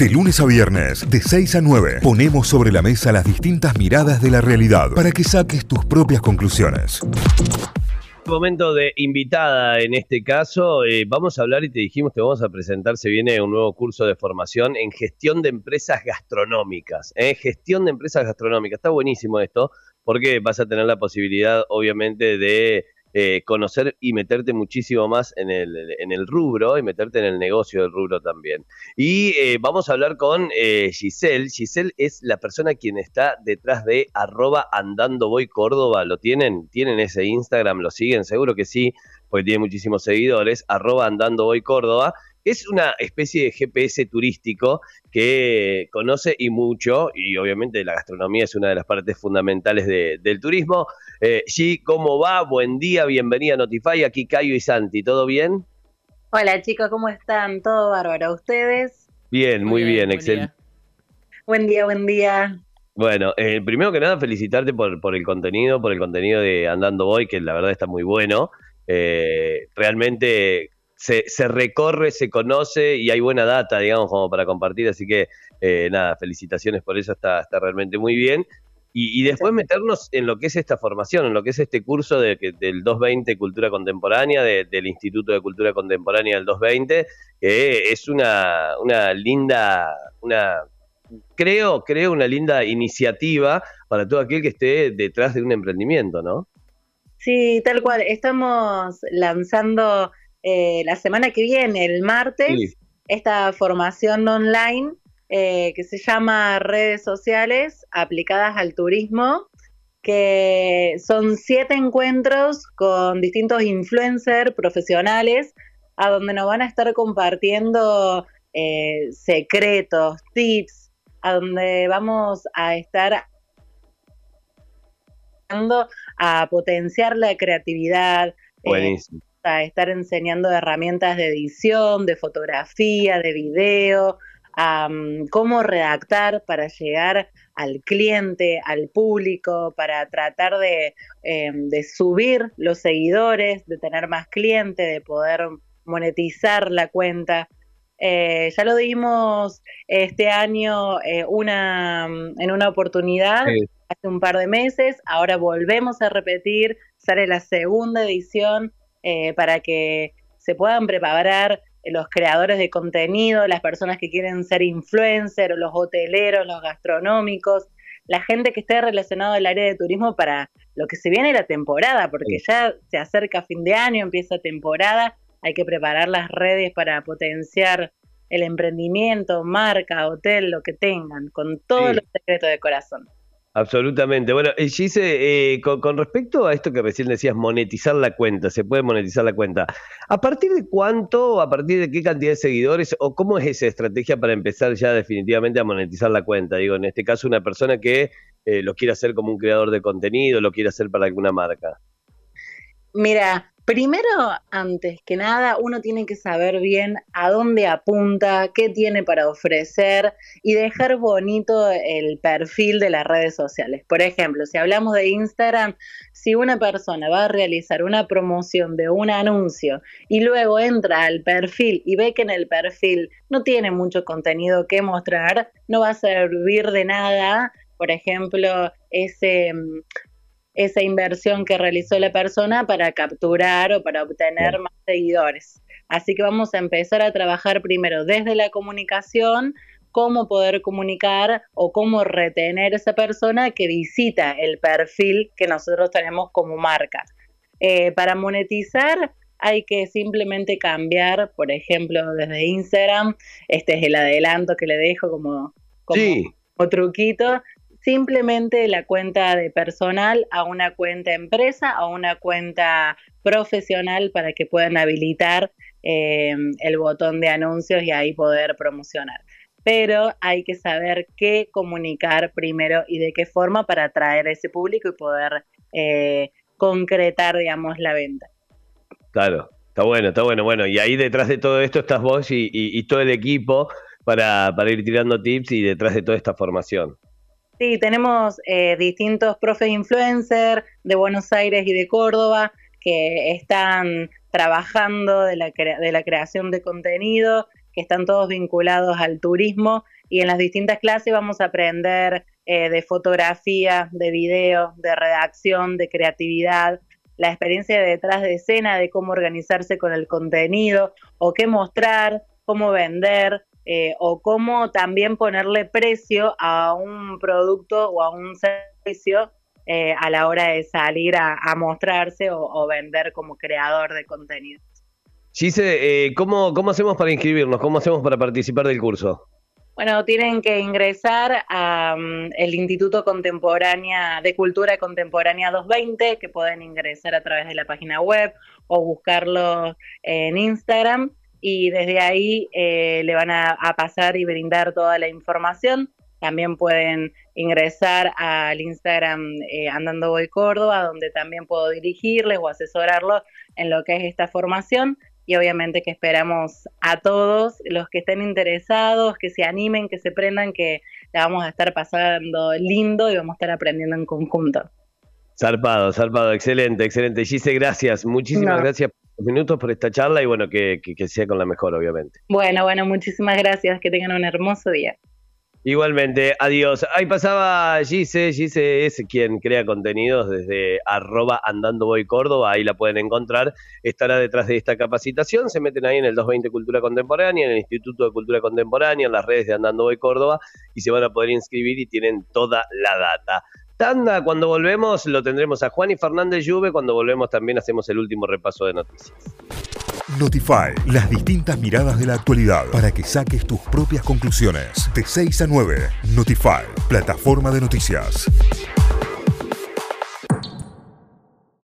De lunes a viernes, de 6 a 9, ponemos sobre la mesa las distintas miradas de la realidad para que saques tus propias conclusiones. Momento de invitada en este caso, eh, vamos a hablar y te dijimos que vamos a presentar, se viene un nuevo curso de formación en gestión de empresas gastronómicas. ¿eh? Gestión de empresas gastronómicas, está buenísimo esto, porque vas a tener la posibilidad obviamente de eh, conocer y meterte muchísimo más en el, en el rubro y meterte en el negocio del rubro también. Y eh, vamos a hablar con eh, Giselle. Giselle es la persona quien está detrás de arroba andando voy Córdoba. ¿Lo tienen? ¿Tienen ese Instagram? ¿Lo siguen? Seguro que sí, porque tiene muchísimos seguidores. Andando Córdoba. Es una especie de GPS turístico que conoce y mucho, y obviamente la gastronomía es una de las partes fundamentales del turismo. Eh, G, ¿cómo va? Buen día, bienvenida a Notify, aquí Cayo y Santi, ¿todo bien? Hola chicos, ¿cómo están? ¿Todo bárbaro? ¿Ustedes? Bien, muy, bien, excelente. Buen día, buen día. Bueno, eh, primero que nada felicitarte por, por el contenido, por el contenido de Andando Boy, que la verdad está muy bueno. Eh, realmente se, se, recorre, se conoce y hay buena data, digamos, como para compartir. Así que eh, nada, felicitaciones por eso, está, está realmente muy bien. Y, después meternos en lo que es esta formación, en lo que es este curso de, del 220 Cultura Contemporánea, del Instituto de Cultura Contemporánea del 220, que es una, una linda, una creo, creo una linda iniciativa para todo aquel que esté detrás de un emprendimiento, ¿no? Sí, tal cual. Estamos lanzando eh, la semana que viene, el martes, esta formación online eh, que se llama Redes Sociales aplicadas al turismo, que son siete encuentros con distintos influencers profesionales, a donde nos van a estar compartiendo eh, secretos, tips, a donde vamos a estar a potenciar la creatividad, eh, a estar enseñando herramientas de edición, de fotografía, de video, cómo redactar para llegar al cliente, al público, para tratar de, em, de subir los seguidores, de tener más clientes, de poder monetizar la cuenta. Eh, ya lo dimos este año eh, una, en una oportunidad hace un par de meses, ahora volvemos a repetir, sale la segunda edición eh, para que se puedan preparar los creadores de contenido, las personas que quieren ser influencers, los hoteleros, los gastronómicos, la gente que esté relacionada al área de turismo para lo que se viene la temporada, porque ya se acerca fin de año, empieza temporada, hay que preparar las redes para potenciar el emprendimiento, marca, hotel, lo que tengan, con todos los secretos de corazón. Absolutamente. Bueno, eh, Gise, eh, con, respecto a esto que recién decías, monetizar la cuenta, se puede monetizar la cuenta. ¿A partir de cuánto, a partir de qué cantidad de seguidores, o cómo es esa estrategia para empezar ya definitivamente a monetizar la cuenta? Digo, en este caso, una persona que eh, lo quiere hacer como un creador de contenido, lo quiere hacer para alguna marca. Mira, Primero, antes que nada, uno tiene que saber bien a dónde apunta, qué tiene para ofrecer y dejar bonito el perfil de las redes sociales. Por ejemplo, si hablamos de Instagram, si una persona va a realizar una promoción de un anuncio y luego entra al perfil y ve que en el perfil no tiene mucho contenido que mostrar, no va a servir de nada por ejemplo, ese esa inversión que realizó la persona para capturar o para obtener más seguidores. Así que vamos a empezar a trabajar primero desde la comunicación, cómo poder comunicar o cómo retener esa persona que visita el perfil que nosotros tenemos como marca. Eh, para monetizar hay que simplemente cambiar, por ejemplo, desde Instagram, este es el adelanto que le dejo como, como truquito, simplemente la cuenta de personal a una cuenta empresa, a una cuenta profesional para que puedan habilitar eh, el botón de anuncios y ahí poder promocionar. Pero hay que saber qué comunicar primero y de qué forma para atraer a ese público y poder eh, concretar, digamos, la venta. Claro, está bueno, está bueno. Bueno, y ahí detrás de todo esto estás vos y, todo el equipo para, para ir tirando tips y detrás de toda esta formación. Sí, tenemos eh, distintos profes influencers de Buenos Aires y de Córdoba que están trabajando de la, de la creación de contenido, que están todos vinculados al turismo y en las distintas clases vamos a aprender eh, de fotografía, de video, de redacción, de creatividad, la experiencia detrás de escena, de cómo organizarse con el contenido o qué mostrar, cómo vender eh, o cómo también ponerle precio a un producto o a un servicio eh, a la hora de salir a, mostrarse o, vender como creador de contenido. Gise, eh, ¿cómo, ¿cómo hacemos para inscribirnos? ¿Cómo hacemos para participar del curso? Bueno, tienen que ingresar al mm, Instituto Contemporánea de Cultura Contemporánea 220, que pueden ingresar a través de la página web o buscarlo en Instagram y desde ahí eh, le van a, pasar y brindar toda la información. También pueden ingresar al Instagram eh, Andando Voy Córdoba, donde también puedo dirigirles o asesorarlos en lo que es esta formación. Y obviamente que esperamos a todos los que estén interesados, que se animen, que se prendan, que la vamos a estar pasando lindo y vamos a estar aprendiendo en conjunto. Zarpado, zarpado, excelente, excelente. Gise, gracias, muchísimas gracias por minutos por esta charla y bueno, que, que sea con la mejor, obviamente. Bueno, bueno, muchísimas gracias, que tengan un hermoso día. Igualmente, adiós. Ahí pasaba Gise, Gise es quien crea contenidos desde arroba andando voy Córdoba, ahí la pueden encontrar, estará detrás de esta capacitación, se meten ahí en el 220 Cultura Contemporánea, en el Instituto de Cultura Contemporánea, en las redes de Andando voy Córdoba y se van a poder inscribir y tienen toda la data tanda. Cuando volvemos lo tendremos a Juan y Fernández Lluve. Cuando volvemos también hacemos el último repaso de noticias. Notify, las distintas miradas de la actualidad para que saques tus propias conclusiones. De 6 a 9, Notify, plataforma de noticias.